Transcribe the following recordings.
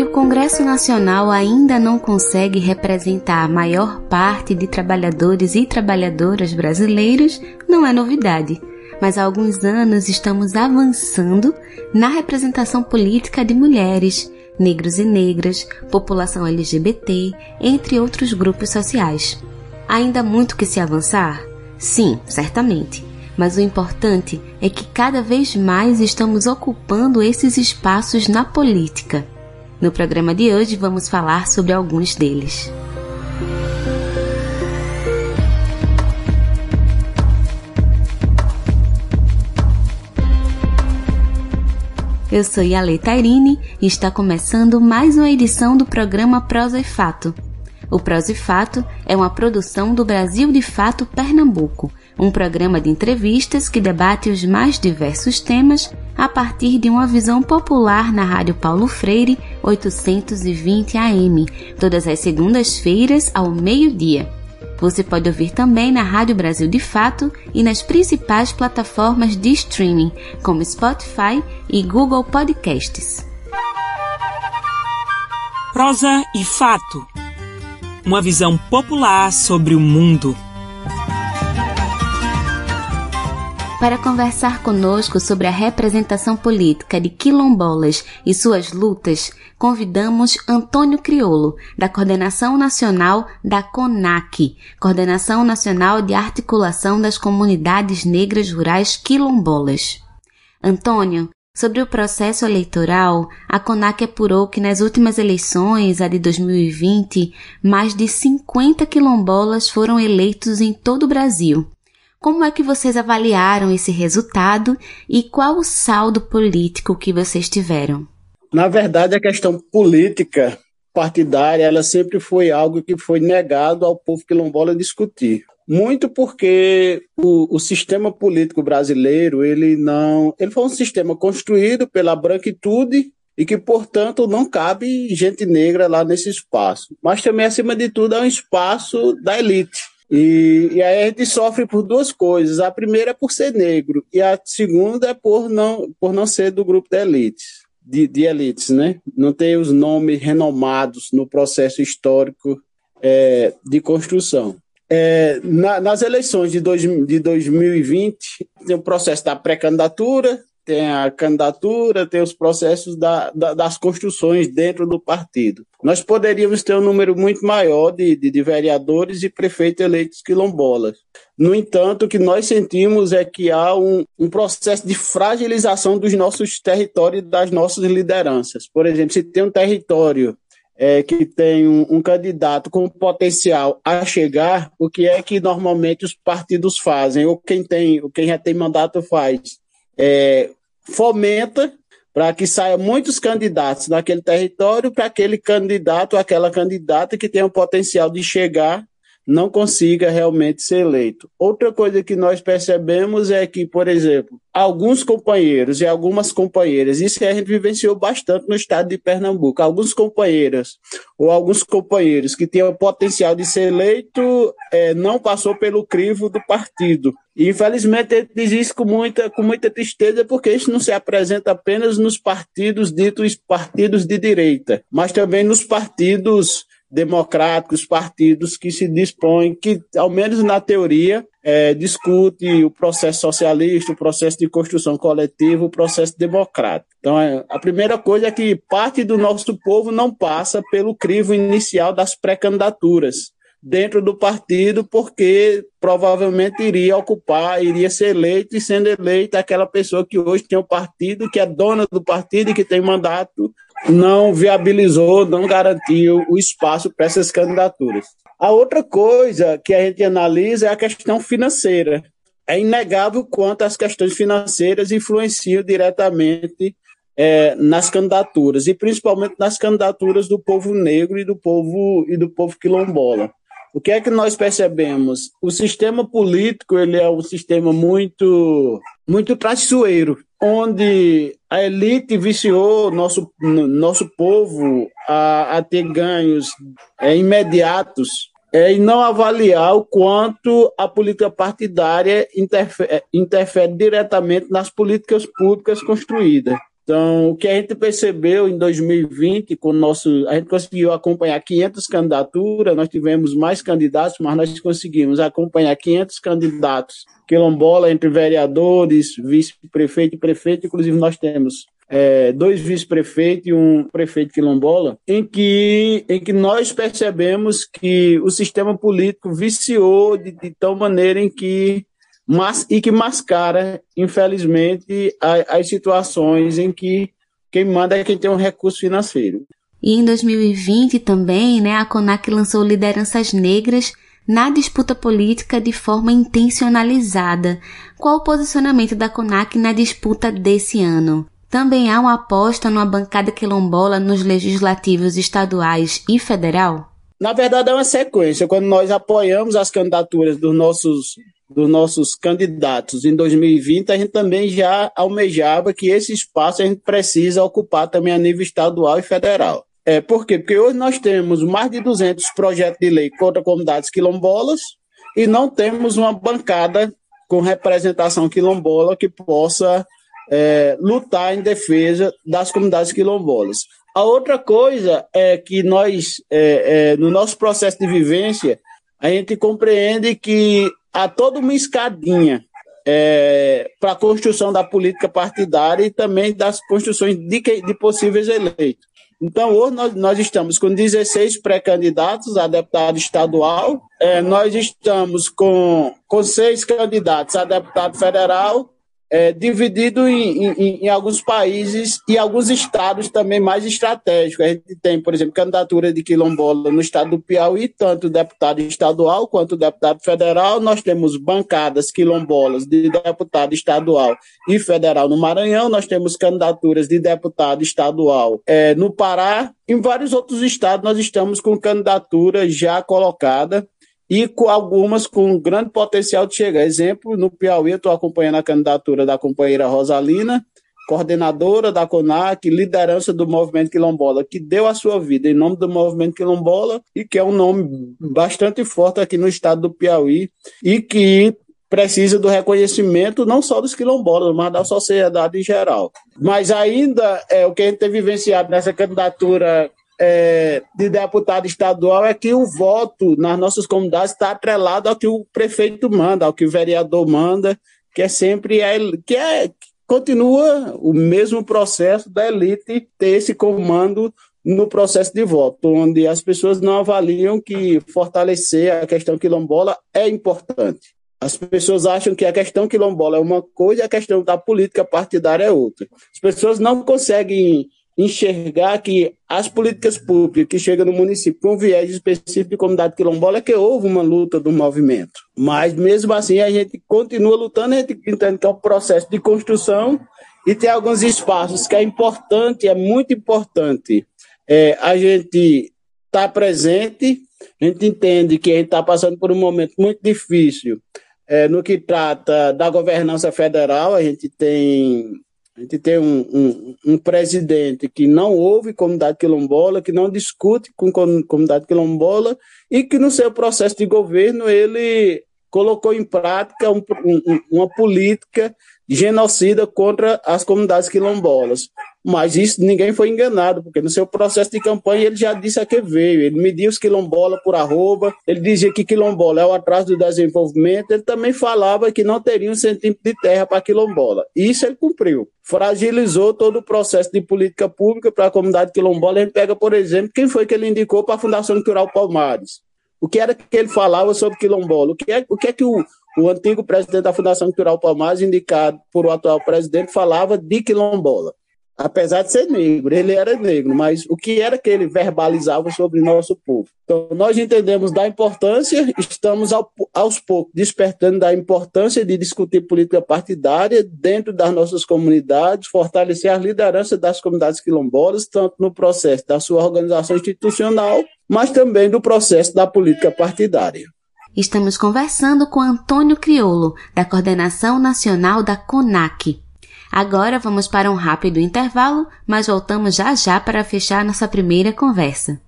que o Congresso Nacional ainda não consegue representar a maior parte de trabalhadores e trabalhadoras brasileiros não é novidade, mas há alguns anos estamos avançando na representação política de mulheres, negros e negras, população LGBT, entre outros grupos sociais. Ainda muito que se avançar? Sim, certamente. Mas o importante é que cada vez mais estamos ocupando esses espaços na política. No programa de hoje vamos falar sobre alguns deles. Eu sou Yale Tairine e está começando mais uma edição do programa Prosa e Fato. O Prosa e Fato é uma produção do Brasil de Fato Pernambuco, um programa de entrevistas que debate os mais diversos temas a partir de uma visão popular na Rádio Paulo Freire 820 AM, todas as segundas-feiras ao meio-dia. Você pode ouvir também na Rádio Brasil de Fato e nas principais plataformas de streaming, como Spotify e Google Podcasts. Prosa e Fato Uma visão popular sobre o mundo. Para conversar conosco sobre a representação política de quilombolas e suas lutas, convidamos Antônio Criolo, da Coordenação Nacional da CONAC, Coordenação Nacional de Articulação das Comunidades Negras Rurais Quilombolas. Antônio, sobre o processo eleitoral, a CONAC apurou que nas últimas eleições, a de 2020, mais de 50 quilombolas foram eleitos em todo o Brasil. Como é que vocês avaliaram esse resultado e qual o saldo político que vocês tiveram? Na verdade, a questão política partidária, ela sempre foi algo que foi negado ao povo quilombola discutir. Muito porque o, o, sistema político brasileiro, ele não, ele foi um sistema construído pela branquitude e que, portanto, não cabe gente negra lá nesse espaço. Mas também, acima de tudo, é um espaço da elite. E, e, aí a gente sofre por duas coisas. A primeira é por ser negro, e a segunda é por não, por não ser do grupo de elites, de, de elites, né? Não ter os nomes renomados no processo histórico é, de construção. É, na, nas eleições de, dois, de 2020, tem o processo da pré-candidatura, tem a candidatura, tem os processos da, da, das construções dentro do partido. Nós poderíamos ter um número muito maior de, de, de vereadores e prefeitos eleitos quilombolas. No entanto, o que nós sentimos é que há um, um processo de fragilização dos nossos territórios e das nossas lideranças. Por exemplo, se tem um território é, que tem um, um, candidato com potencial a chegar, o que é que normalmente os partidos fazem, ou quem tem, quem já tem mandato faz? É, fomenta para que saia muitos candidatos naquele território, para aquele candidato, aquela candidata que tem o potencial de chegar não consiga realmente ser eleito. Outra coisa que nós percebemos é que, por exemplo, alguns companheiros e algumas companheiras, isso a gente vivenciou bastante no estado de Pernambuco, alguns companheiras ou alguns companheiros que tinham o potencial de ser eleito é, não passou pelo crivo do partido. Infelizmente, ele diz isso com muita, com muita tristeza, porque isso não se apresenta apenas nos partidos ditos partidos de direita, mas também nos partidos democráticos, partidos que se dispõem, que, ao menos na teoria, é, discute o processo socialista, o processo de construção coletiva, o processo democrático. Então, é, a primeira coisa é que parte do nosso povo não passa pelo crivo inicial das pré-candidaturas dentro do partido, porque provavelmente iria ocupar, iria ser eleito, e sendo eleita aquela pessoa que hoje tem o partido, que é dona do partido e que tem mandato não viabilizou, não garantiu o espaço para essas candidaturas. A outra coisa que a gente analisa é a questão financeira. É inegável quanto as questões financeiras influenciam diretamente é, nas candidaturas, e principalmente nas candidaturas do povo negro e do povo, e do povo quilombola. O que é que nós percebemos? O sistema político ele é um sistema muito, muito traiçoeiro onde a elite viciou nosso, nosso povo a, a ter ganhos é, imediatos é, e não avaliar o quanto a política partidária interfere, interfere diretamente nas políticas públicas construídas. Então, o que a gente percebeu em 2020, com nosso, a gente conseguiu acompanhar 500 candidaturas, nós tivemos mais candidatos, mas nós conseguimos acompanhar 500 candidatos quilombola entre vereadores, vice-prefeito e prefeito, inclusive nós temos é, dois vice-prefeitos e um prefeito quilombola, em que, em que nós percebemos que o sistema político viciou de, de tal maneira em que mas, e que mascara, infelizmente, a, as situações em que quem manda é quem tem um recurso financeiro. E em 2020 também, né, a CONAC lançou lideranças negras na disputa política de forma intencionalizada. Qual o posicionamento da CONAC na disputa desse ano? Também há uma aposta numa bancada quilombola nos legislativos estaduais e federal? Na verdade, é uma sequência. Quando nós apoiamos as candidaturas dos nossos dos nossos candidatos em 2020, a gente também já almejava que esse espaço a gente precisa ocupar também a nível estadual e federal. É, por quê? Porque hoje nós temos mais de 200 projetos de lei contra comunidades quilombolas e não temos uma bancada com representação quilombola que possa é, lutar em defesa das comunidades quilombolas. A outra coisa é que nós, é, é, no nosso processo de vivência, a gente compreende que há toda uma escadinha é, para a construção da política partidária e também das construções de, de possíveis eleitos. Então, hoje nós, nós estamos com 16 pré-candidatos a deputado estadual, é, nós estamos com, com seis candidatos a deputado federal é, dividido em, em, em, alguns países e alguns estados também mais estratégicos. A gente tem, por exemplo, candidatura de quilombola no estado do Piauí, tanto deputado estadual quanto deputado federal. Nós temos bancadas quilombolas de deputado estadual e federal no Maranhão. Nós temos candidaturas de deputado estadual é, no Pará. Em vários outros estados, nós estamos com candidatura já colocada e com algumas com grande potencial de chegar. Exemplo, no Piauí, estou acompanhando a candidatura da companheira Rosalina, coordenadora da CONAC, liderança do movimento quilombola, que deu a sua vida em nome do movimento quilombola e que é um nome bastante forte aqui no estado do Piauí e que precisa do reconhecimento não só dos quilombolas, mas da sociedade em geral. Mas ainda é o que a gente tem vivenciado nessa candidatura é, de deputado estadual é que o voto nas nossas comunidades está atrelado ao que o prefeito manda, ao que o vereador manda, que é sempre é, que é continua o mesmo processo da elite ter esse comando no processo de voto, onde as pessoas não avaliam que fortalecer a questão quilombola é importante. As pessoas acham que a questão quilombola é uma coisa e a questão da política partidária é outra. As pessoas não conseguem enxergar que as políticas públicas que chegam no município com viés específico de comunidade quilombola é que houve uma luta do movimento. Mas mesmo assim a gente continua lutando, a gente entende que é um processo de construção e tem alguns espaços que é importante, é muito importante é, a gente estar tá presente, a gente entende que a gente está passando por um momento muito difícil é, no que trata da governança federal, a gente tem a gente tem um, um, um, presidente que não ouve comunidade quilombola, que não discute com comunidade quilombola e que no seu processo de governo ele colocou em prática um, uma política genocida contra as comunidades quilombolas. Mas isso ninguém foi enganado, porque no seu processo de campanha ele já disse a que veio. Ele mediu os quilombolas por arroba, ele dizia que quilombola é o atraso do desenvolvimento, ele também falava que não teria um centímetro de terra para quilombola. Isso ele cumpriu. Fragilizou todo o processo de política pública para a comunidade quilombola. A gente pega, por exemplo, quem foi que ele indicou para a Fundação Cultural Palmares. O que era que ele falava sobre quilombola? O que é, o que, é que o, o antigo presidente da Fundação Cultural Palmares, indicado por o atual presidente, falava de quilombola apesar de ser negro, ele era negro, mas o que era que ele verbalizava sobre nosso povo? Então, nós entendemos da importância, estamos ao, aos poucos despertando da importância de discutir política partidária dentro das nossas comunidades, fortalecer a liderança das comunidades quilombolas, tanto no processo da sua organização institucional, mas também do processo da política partidária. Estamos conversando com Antônio Criolo, da Coordenação Nacional da CONAC. Agora vamos para um rápido intervalo, mas voltamos já já para fechar nossa primeira conversa.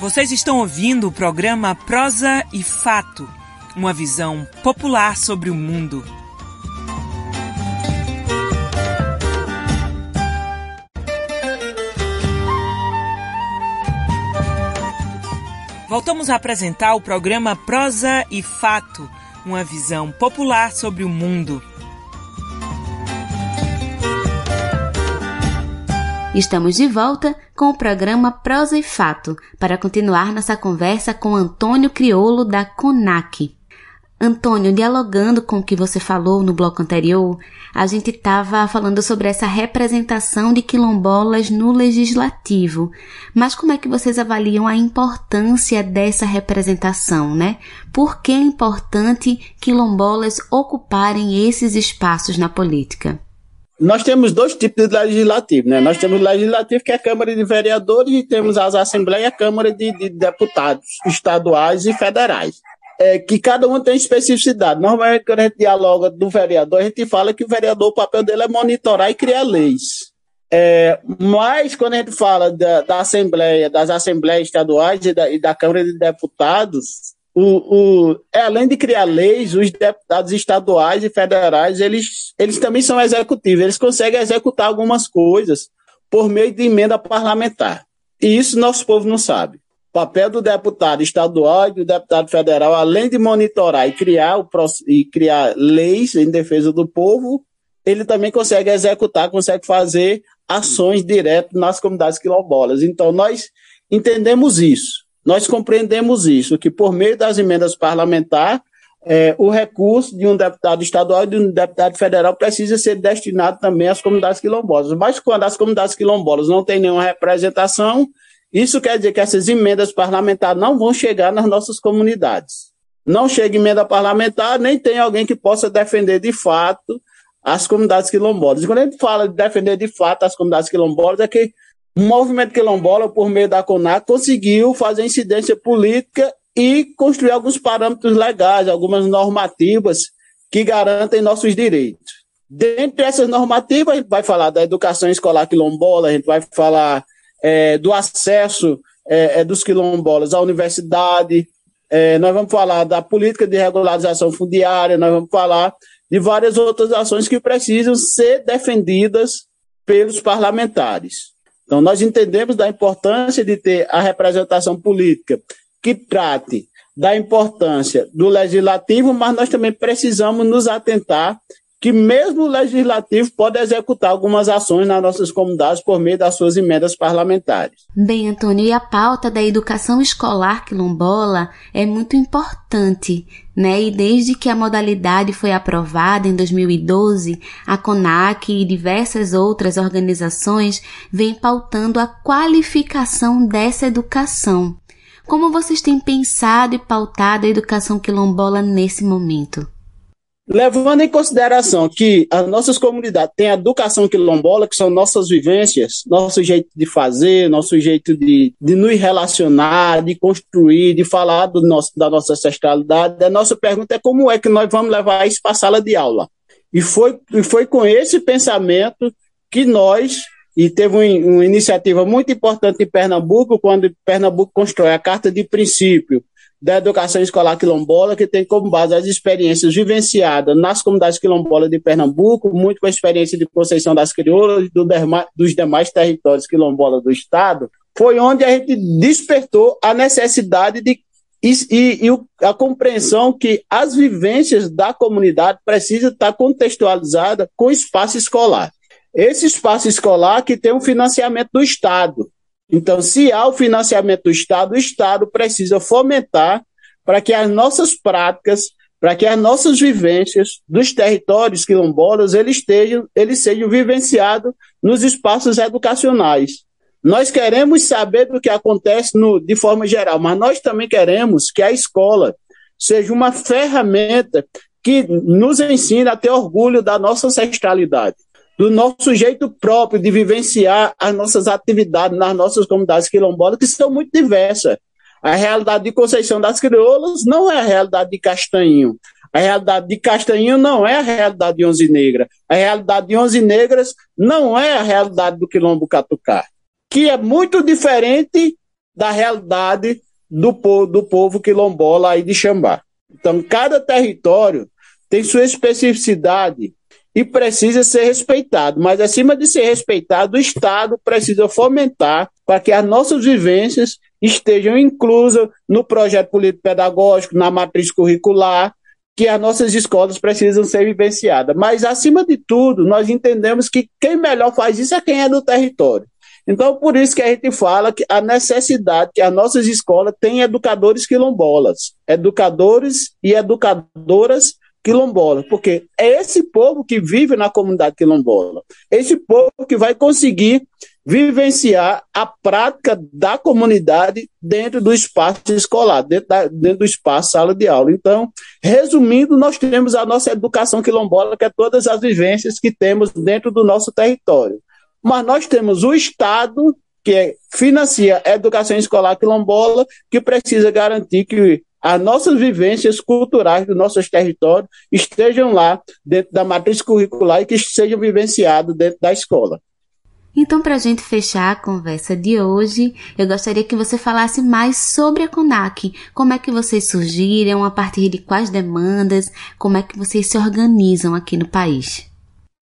Vocês estão ouvindo o programa Prosa e Fato, uma visão popular sobre o mundo. Voltamos a apresentar o programa Prosa e Fato uma visão popular sobre o mundo. Estamos de volta com o programa Prosa e Fato para continuar nossa conversa com Antônio Criolo da CONAC. Antônio, dialogando com o que você falou no bloco anterior, a gente estava falando sobre essa representação de quilombolas no legislativo. Mas como é que vocês avaliam a importância dessa representação, né? Por que é importante quilombolas ocuparem esses espaços na política? Nós temos dois tipos de legislativo, né? Nós temos o legislativo, que é a Câmara de Vereadores, e temos as Assembleias e a Câmara de, de Deputados estaduais e federais é, que cada um tem especificidade. Normalmente, quando a gente dialoga do vereador, a gente fala que o vereador, o papel dele é monitorar e criar leis. É, mas, quando a gente fala da, da Assembleia, das Assembleias Estaduais e da, e da Câmara de Deputados, o, o, é, além de criar leis, os deputados estaduais e federais, eles, eles também são executivos, eles conseguem executar algumas coisas por meio de emenda parlamentar. E isso nosso povo não sabe papel do deputado estadual e do deputado federal, além de monitorar e criar, o, e criar leis em defesa do povo, ele também consegue executar, consegue fazer ações diretas nas comunidades quilombolas. Então, nós entendemos isso, nós compreendemos isso, que por meio das emendas parlamentares, é, o recurso de um deputado estadual e de um deputado federal precisa ser destinado também às comunidades quilombolas. Mas quando as comunidades quilombolas não têm nenhuma representação, isso quer dizer que essas emendas parlamentares não vão chegar nas nossas comunidades. Não chega emenda parlamentar, nem tem alguém que possa defender de fato as comunidades quilombolas. Quando a gente fala de defender de fato as comunidades quilombolas, é que o movimento quilombola, por meio da CONAC, conseguiu fazer incidência política e construir alguns parâmetros legais, algumas normativas que garantem nossos direitos. Dentre essas normativas, a gente vai falar da educação escolar quilombola, a gente vai falar é, do acesso é, é, dos quilombolas à universidade, é, nós vamos falar da política de regularização fundiária, nós vamos falar de várias outras ações que precisam ser defendidas pelos parlamentares. Então, nós entendemos da importância de ter a representação política que trate da importância do legislativo, mas nós também precisamos nos atentar que mesmo o legislativo pode executar algumas ações nas nossas comunidades por meio das suas emendas parlamentares. Bem, Antônio, e a pauta da educação escolar quilombola é muito importante, né? E desde que a modalidade foi aprovada em 2012, a CONAC e diversas outras organizações vêm pautando a qualificação dessa educação. Como vocês têm pensado e pautado a educação quilombola nesse momento? Levando em consideração que as nossas comunidades têm a educação quilombola, que são nossas vivências, nosso jeito de fazer, nosso jeito de, de nos relacionar, de construir, de falar do nosso, da nossa ancestralidade, a nossa pergunta é como é que nós vamos levar isso para a sala de aula. E foi, e foi com esse pensamento que nós, e teve uma, uma iniciativa muito importante em Pernambuco, quando Pernambuco constrói a Carta de Princípio, da educação escolar quilombola, que tem como base as experiências vivenciadas nas comunidades quilombolas de Pernambuco, muito com a experiência de Conceição das Crioulas e do dos demais territórios quilombolas do Estado, foi onde a gente despertou a necessidade de e, e, e, a compreensão que as vivências da comunidade precisam estar contextualizada com o espaço escolar. Esse espaço escolar que tem um financiamento do Estado. Então, se há o financiamento do Estado, o Estado precisa fomentar para que as nossas práticas, para que as nossas vivências dos territórios quilombolas eles, estejam, eles sejam vivenciados nos espaços educacionais. Nós queremos saber do que acontece no, de forma geral, mas nós também queremos que a escola seja uma ferramenta que nos ensine a ter orgulho da nossa ancestralidade do nosso jeito próprio de vivenciar as nossas atividades nas nossas comunidades quilombolas, que são muito diversas. A realidade de Conceição das Crioulas não é a realidade de Castanho. A realidade de Castanho não é a realidade de Onze Negra. A realidade de Onze Negras não é a realidade do Quilombo Catucá, que é muito diferente da realidade do povo, do povo quilombola aí de Xambá. Então, cada território tem sua especificidade, e precisa ser respeitado. Mas, acima de ser respeitado, o Estado precisa fomentar para que as nossas vivências estejam inclusas no projeto político pedagógico, na matriz curricular, que as nossas escolas precisam ser vivenciadas. Mas, acima de tudo, nós entendemos que quem melhor faz isso é quem é do território. Então, por isso que a gente fala que a necessidade que as nossas escolas têm educadores quilombolas, educadores e educadoras quilombolas, porque é esse povo que vive na comunidade quilombola, esse povo que vai conseguir vivenciar a prática da comunidade dentro do espaço escolar, dentro, da, dentro do espaço sala de aula. Então, resumindo, nós temos a nossa educação quilombola, que é todas as vivências que temos dentro do nosso território. Mas nós temos o Estado, que financia a educação escolar quilombola, que precisa garantir que as nossas vivências culturais dos nossos territórios estejam lá dentro da matriz curricular e que sejam vivenciados dentro da escola. Então, para a gente fechar a conversa de hoje, eu gostaria que você falasse mais sobre a CONAC. Como é que vocês surgiram, a partir de quais demandas, como é que vocês se organizam aqui no país?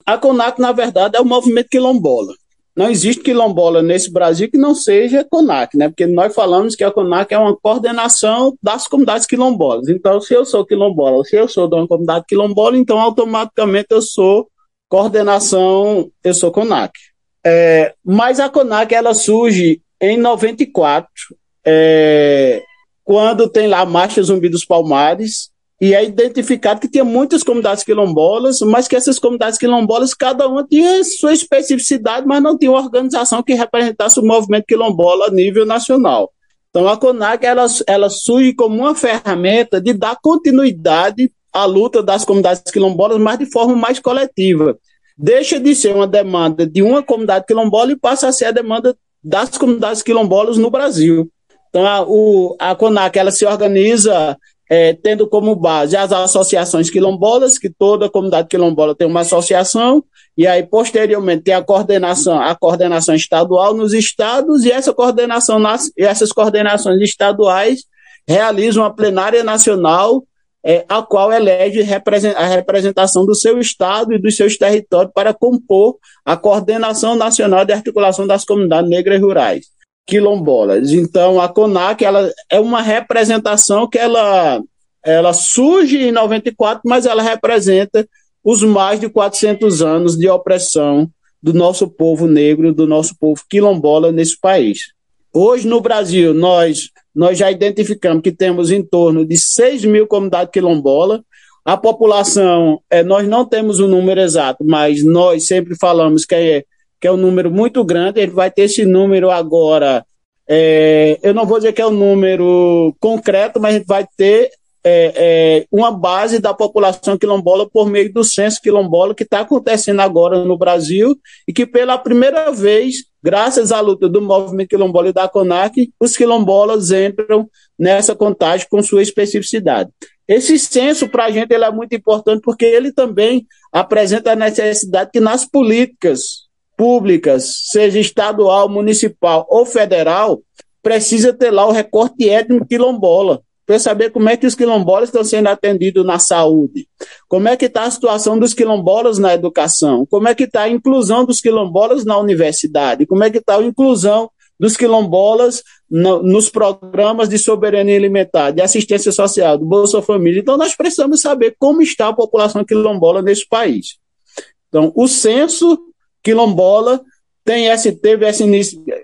A CONAC, na verdade, é o movimento quilombola. Não existe quilombola nesse Brasil que não seja CONAC, né? Porque nós falamos que a CONAC é uma coordenação das comunidades quilombolas. Então, se eu sou quilombola, se eu sou de uma comunidade quilombola, então automaticamente eu sou coordenação, eu sou CONAC. É, mas a CONAC ela surge em 94, é, quando tem lá a Marcha Zumbi dos Palmares, e é identificado que tinha muitas comunidades quilombolas, mas que essas comunidades quilombolas, cada uma tinha sua especificidade, mas não tinha uma organização que representasse o movimento quilombola a nível nacional. Então a CONAC ela, ela surge como uma ferramenta de dar continuidade à luta das comunidades quilombolas, mas de forma mais coletiva. Deixa de ser uma demanda de uma comunidade quilombola e passa a ser a demanda das comunidades quilombolas no Brasil. Então a, o, a CONAC ela se organiza é, tendo como base as associações quilombolas, que toda comunidade quilombola tem uma associação, e aí posteriormente tem a coordenação, a coordenação estadual nos estados, e essa coordenação essas coordenações estaduais realizam uma plenária nacional é, a qual elege a representação do seu estado e dos seus territórios para compor a coordenação nacional de articulação das comunidades negras rurais quilombolas. Então, a CONAC ela é uma representação que ela, ela surge em 94, mas ela representa os mais de 400 anos de opressão do nosso povo negro, do nosso povo quilombola nesse país. Hoje, no Brasil, nós, nós já identificamos que temos em torno de 6 mil comunidades quilombolas. A população, é, nós não temos o um número exato, mas nós sempre falamos que é que é um número muito grande, ele vai ter esse número agora. É, eu não vou dizer que é um número concreto, mas vai ter é, é, uma base da população quilombola por meio do censo quilombola que está acontecendo agora no Brasil e que pela primeira vez, graças à luta do movimento quilombola e da CONAC, os quilombolas entram nessa contagem com sua especificidade. Esse censo, para a gente, ele é muito importante porque ele também apresenta a necessidade que nas políticas públicas, seja estadual, municipal ou federal, precisa ter lá o recorte étnico quilombola, para saber como é que os quilombolas estão sendo atendidos na saúde, como é que está a situação dos quilombolas na educação, como é que está a inclusão dos quilombolas na universidade, como é que está a inclusão dos quilombolas no, nos programas de soberania alimentar, de assistência social, do Bolsa Família. Então, nós precisamos saber como está a população quilombola nesse país. Então, o censo quilombola tem esse, teve, essa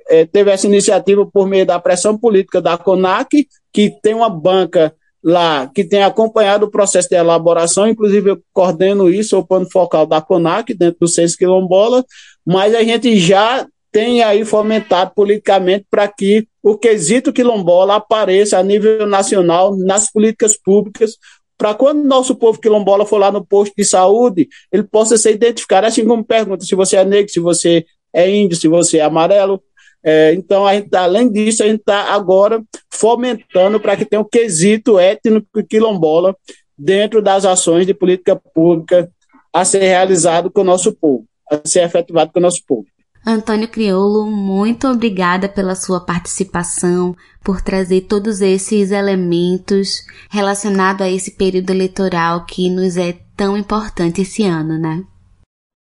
é, teve essa iniciativa por meio da pressão política da CONAC, que tem uma banca lá que tem acompanhado o processo de elaboração, inclusive eu coordeno isso, o plano focal da CONAC, dentro do Censo Quilombola, mas a gente já tem aí fomentado politicamente para que o quesito quilombola apareça a nível nacional nas políticas públicas, para quando nosso povo quilombola for lá no posto de saúde, ele possa ser identificado, assim como pergunta se você é negro, se você é índio, se você é amarelo. É, então, a gente, além disso, a gente está agora fomentando para que tenha um quesito étnico quilombola dentro das ações de política pública a ser realizado com o nosso povo, a ser efetivado com o nosso povo. Antônio Criolo, muito obrigada pela sua participação, por trazer todos esses elementos relacionados a esse período eleitoral que nos é tão importante esse ano, né?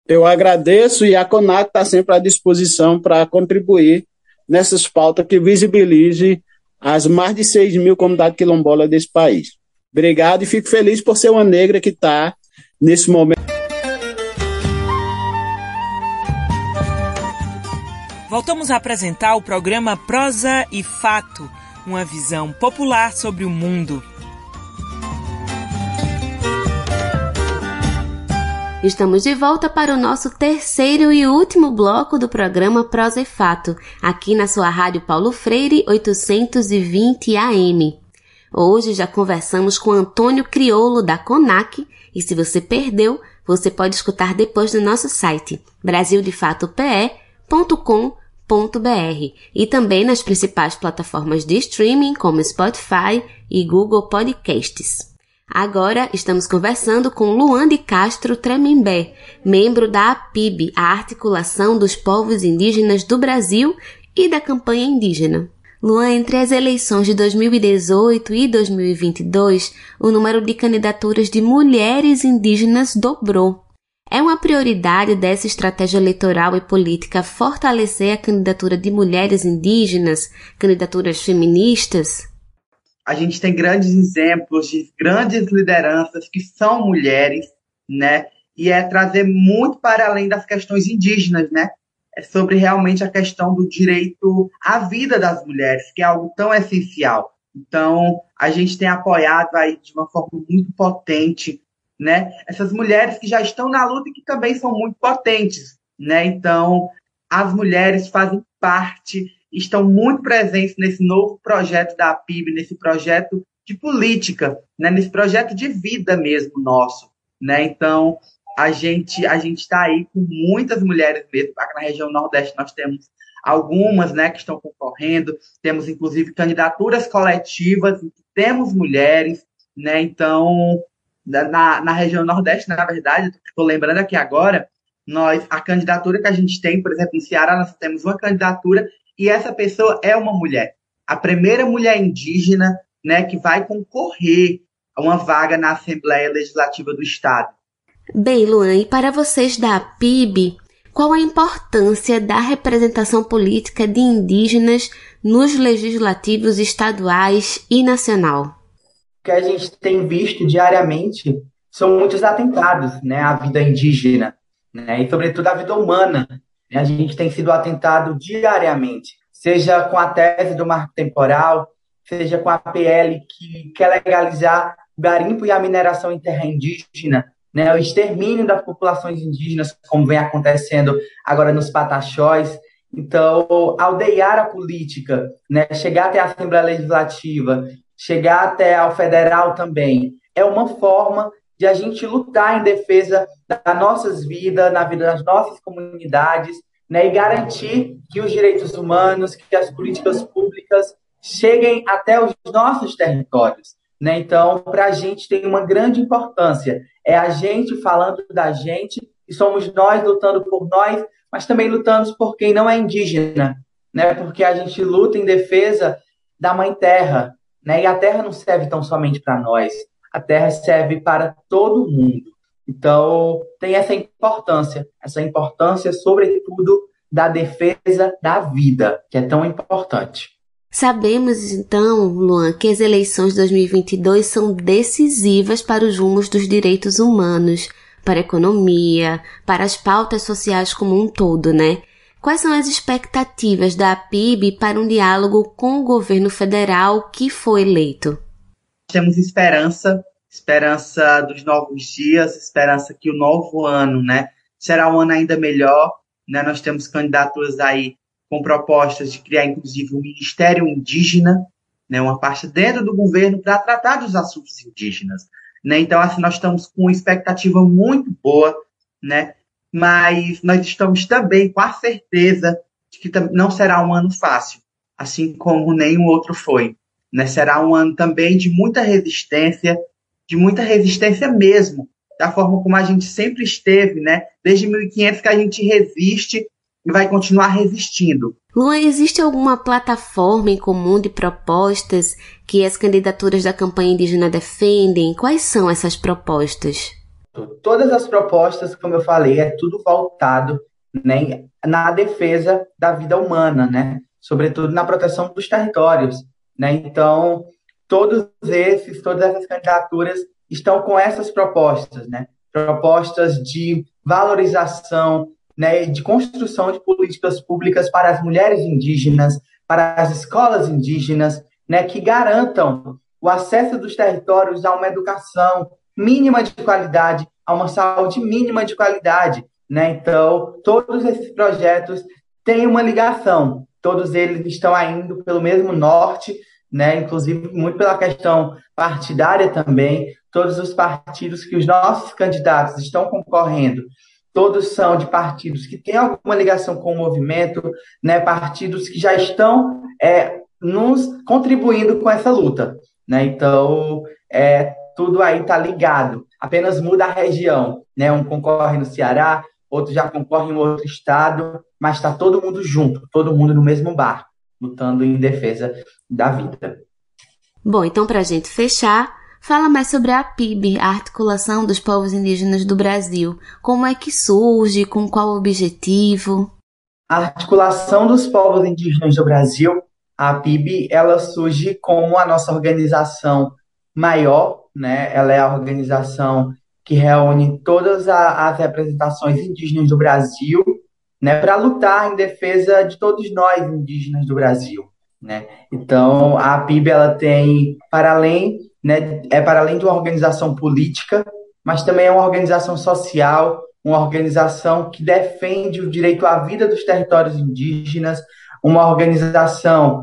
Eu agradeço e a CONAC está sempre à disposição para contribuir nessas pautas que visibilize as mais de 6 mil comunidades quilombolas desse país. Obrigado e fico feliz por ser uma negra que está nesse momento. Voltamos a apresentar o programa Prosa e Fato, uma visão popular sobre o mundo. Estamos de volta para o nosso terceiro e último bloco do programa Prosa e Fato, aqui na sua Rádio Paulo Freire 820 AM. Hoje já conversamos com Antônio Criolo da CONAC e se você perdeu, você pode escutar depois no nosso site brasildefatope.com.br e também nas principais plataformas de streaming como Spotify e Google Podcasts. Agora estamos conversando com Luan de Castro Tremembé, membro da APIB, a Articulação dos Povos Indígenas do Brasil e da Campanha Indígena. Luan, entre as eleições de 2018 e 2022, o número de candidaturas de mulheres indígenas dobrou. É uma prioridade dessa estratégia eleitoral e política fortalecer a candidatura de mulheres indígenas, candidaturas feministas? a gente tem grandes exemplos de grandes lideranças que são mulheres, né? E é trazer muito para além das questões indígenas, né? É sobre realmente a questão do direito à vida das mulheres, que é algo tão essencial. Então, a gente tem apoiado aí de uma forma muito potente, né? Essas mulheres que já estão na luta e que também são muito potentes, né? Então, as mulheres fazem parte estão muito presentes nesse novo projeto da PIB, nesse projeto de política, né, nesse projeto de vida mesmo nosso, né? Então a gente a gente está aí com muitas mulheres mesmo. Aqui na região Nordeste nós temos algumas, né, que estão concorrendo. Temos inclusive candidaturas coletivas temos mulheres, né? Então na, na região Nordeste, na verdade, estou lembrando aqui agora, nós a candidatura que a gente tem, por exemplo, em Ceará nós temos uma candidatura e essa pessoa é uma mulher. A primeira mulher indígena né, que vai concorrer a uma vaga na Assembleia Legislativa do Estado. Bem, Luan, e para vocês da PIB, qual a importância da representação política de indígenas nos legislativos estaduais e nacional? Que a gente tem visto diariamente são muitos atentados né, à vida indígena, né, e sobretudo à vida humana a gente tem sido atentado diariamente, seja com a tese do marco temporal, seja com a PL que quer legalizar o garimpo e a mineração em terra indígena, né, o extermínio das populações indígenas, como vem acontecendo agora nos Pataxós. Então, aldeiar a política, né, chegar até a Assembleia Legislativa, chegar até ao federal também, é uma forma de a gente lutar em defesa das nossas vidas, na vida das nossas comunidades, né, e garantir que os direitos humanos, que as políticas públicas cheguem até os nossos territórios. Né? Então, para a gente tem uma grande importância. É a gente falando da gente, e somos nós lutando por nós, mas também lutando por quem não é indígena, né? porque a gente luta em defesa da Mãe Terra. Né? E a terra não serve tão somente para nós, a terra serve para todo mundo. Então, tem essa importância, essa importância, sobretudo, da defesa da vida, que é tão importante. Sabemos, então, Luan, que as eleições de 2022 são decisivas para os rumos dos direitos humanos, para a economia, para as pautas sociais como um todo, né? Quais são as expectativas da PIB para um diálogo com o governo federal que foi eleito? Temos esperança esperança dos novos dias, esperança que o novo ano, né, será um ano ainda melhor, né? Nós temos candidaturas aí com propostas de criar inclusive um ministério indígena, né, uma parte dentro do governo para tratar dos assuntos indígenas, né? Então assim nós estamos com uma expectativa muito boa, né? Mas nós estamos também com a certeza de que não será um ano fácil, assim como nenhum outro foi, né? Será um ano também de muita resistência, de muita resistência mesmo, da forma como a gente sempre esteve, né? Desde 1500 que a gente resiste e vai continuar resistindo. Luan, existe alguma plataforma em comum de propostas que as candidaturas da campanha indígena defendem? Quais são essas propostas? Todas as propostas, como eu falei, é tudo voltado né, na defesa da vida humana, né? sobretudo na proteção dos territórios. Né? Então, todos esses, todas essas candidaturas estão com essas propostas, né? propostas de valorização, né, de construção de políticas públicas para as mulheres indígenas, para as escolas indígenas, né, que garantam o acesso dos territórios a uma educação mínima de qualidade, a uma saúde mínima de qualidade. Né? Então, todos esses projetos têm uma ligação, todos eles estão indo pelo mesmo norte, né? inclusive muito pela questão partidária também. Todos os partidos que os nossos candidatos estão concorrendo, todos são de partidos que têm alguma ligação com o movimento, né? partidos que já estão é, nos contribuindo com essa luta. Né? Então, é, tudo aí está ligado. Apenas muda a região. Né? Um concorre no Ceará, outro já concorre em outro estado, mas está todo mundo junto, todo mundo no mesmo bar, lutando em defesa da vida. Bom, então, para a gente fechar, fala mais sobre a PIB, a Articulação dos Povos Indígenas do Brasil. Como é que surge, com qual objetivo? A Articulação dos Povos Indígenas do Brasil a PIB ela surge como a nossa organização maior, né? Ela é a organização que reúne todas a, as representações indígenas do Brasil, né, para lutar em defesa de todos nós indígenas do Brasil, né? Então, a PIB ela tem para além, né, é para além de uma organização política, mas também é uma organização social, uma organização que defende o direito à vida dos territórios indígenas, uma organização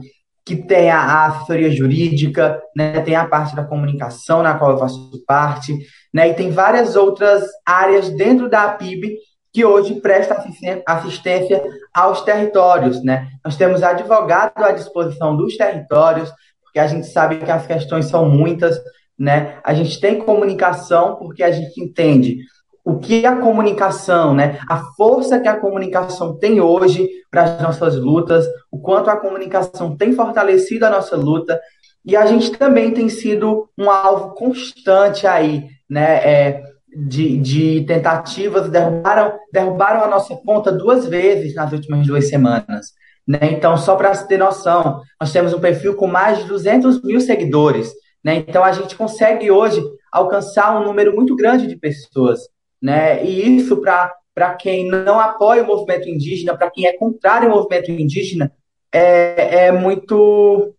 que tem a assessoria jurídica, né, tem a parte da comunicação na qual eu faço parte, né, e tem várias outras áreas dentro da PIB que hoje presta assistência aos territórios, né? Nós temos advogado à disposição dos territórios, porque a gente sabe que as questões são muitas, né? A gente tem comunicação porque a gente entende o que a comunicação, né, a força que a comunicação tem hoje para as nossas lutas, o quanto a comunicação tem fortalecido a nossa luta, e a gente também tem sido um alvo constante aí, né, é, de, de tentativas, derrubaram, derrubaram a nossa conta duas vezes nas últimas duas semanas. Né? Então, só para se ter noção, nós temos um perfil com mais de 200 mil seguidores. Né? Então, a gente consegue hoje alcançar um número muito grande de pessoas né? E isso para quem não apoia o movimento indígena, para quem é contrário ao movimento indígena, é, é muito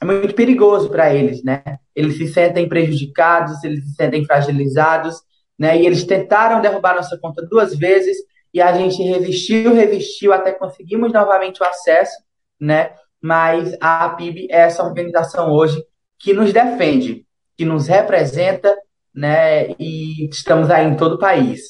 é muito perigoso para eles, né? Eles se sentem prejudicados, eles se sentem fragilizados, né? E eles tentaram derrubar nossa conta duas vezes e a gente resistiu, resistiu até conseguimos novamente o acesso, né? Mas a PIB é essa organização hoje que nos defende, que nos representa né? E estamos aí em todo o país.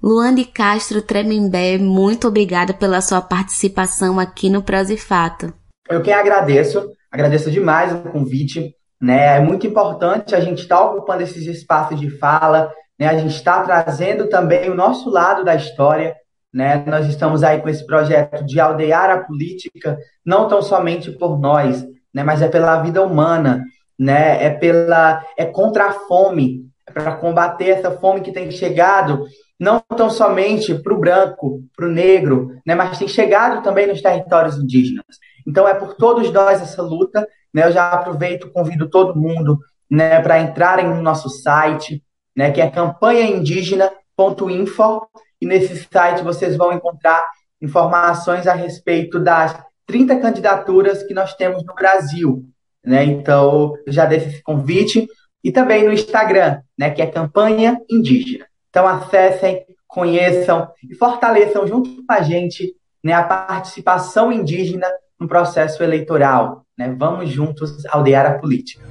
Luane Castro Tremembé, muito obrigada pela sua participação aqui no Fato. Eu que agradeço, agradeço demais o convite. Né? É muito importante a gente estar tá ocupando esses espaços de fala, né? a gente está trazendo também o nosso lado da história. Né? Nós estamos aí com esse projeto de aldear a política, não tão somente por nós, né? mas é pela vida humana, né? é, pela, é contra a fome, para combater essa fome que tem chegado não tão somente para o branco, para o negro, né, mas tem chegado também nos territórios indígenas. Então é por todos nós essa luta. Né, eu já aproveito, convido todo mundo né, para entrarem no nosso site, né, que é campanhaindígena.info, e nesse site vocês vão encontrar informações a respeito das 30 candidaturas que nós temos no Brasil. Né? Então, já deixo esse convite e também no Instagram, né, que é Campanha Indígena. Então acessem, conheçam e fortaleçam junto com a gente né, a participação indígena no processo eleitoral. Né? Vamos juntos aldear a política.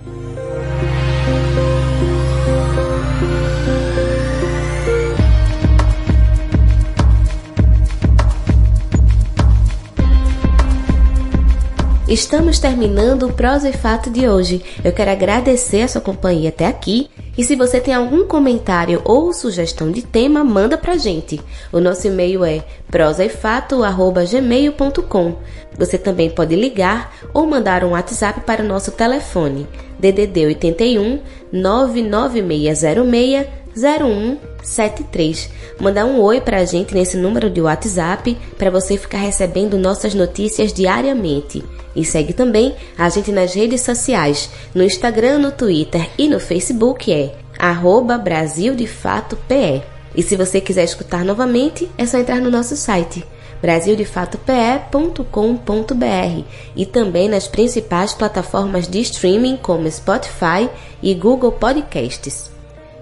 Estamos terminando o Prosa e Fato de hoje. Eu quero agradecer a sua companhia até aqui. E se você tem algum comentário ou sugestão de tema, manda pra gente. O nosso e-mail é prosaefato@gmail.com. Você também pode ligar ou mandar um WhatsApp para o nosso telefone DDD 81 99606 0173. Mandar um oi pra gente nesse número de WhatsApp para você ficar recebendo nossas notícias diariamente. E segue também a gente nas redes sociais, no Instagram, no Twitter e no Facebook é arroba Brasil de Fato PE. E se você quiser escutar novamente, é só entrar no nosso site brasildefatope.com.br e também nas principais plataformas de streaming como Spotify e Google Podcasts.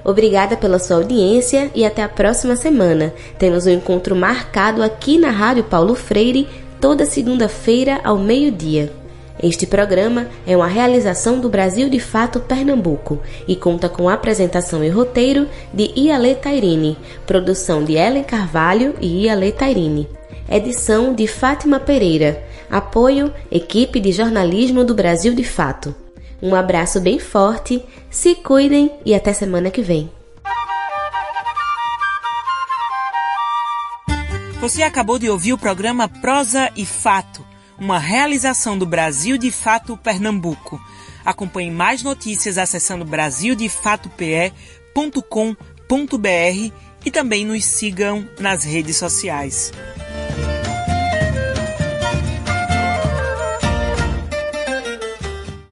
Obrigada pela sua audiência e até a próxima semana. Temos um encontro marcado aqui na Rádio Paulo Freire toda segunda-feira ao meio-dia. Este programa é uma realização do Brasil de Fato Pernambuco e conta com apresentação e roteiro de Iale Tairine, produção de Ellen Carvalho e Iale Tairine, edição de Fátima Pereira, apoio equipe de jornalismo do Brasil de Fato. Um abraço bem forte, se cuidem e até semana que vem. Você acabou de ouvir o programa Prosa e Fato, uma realização do Brasil de Fato Pernambuco. Acompanhe mais notícias acessando brasildefatope.com.br e também nos sigam nas redes sociais.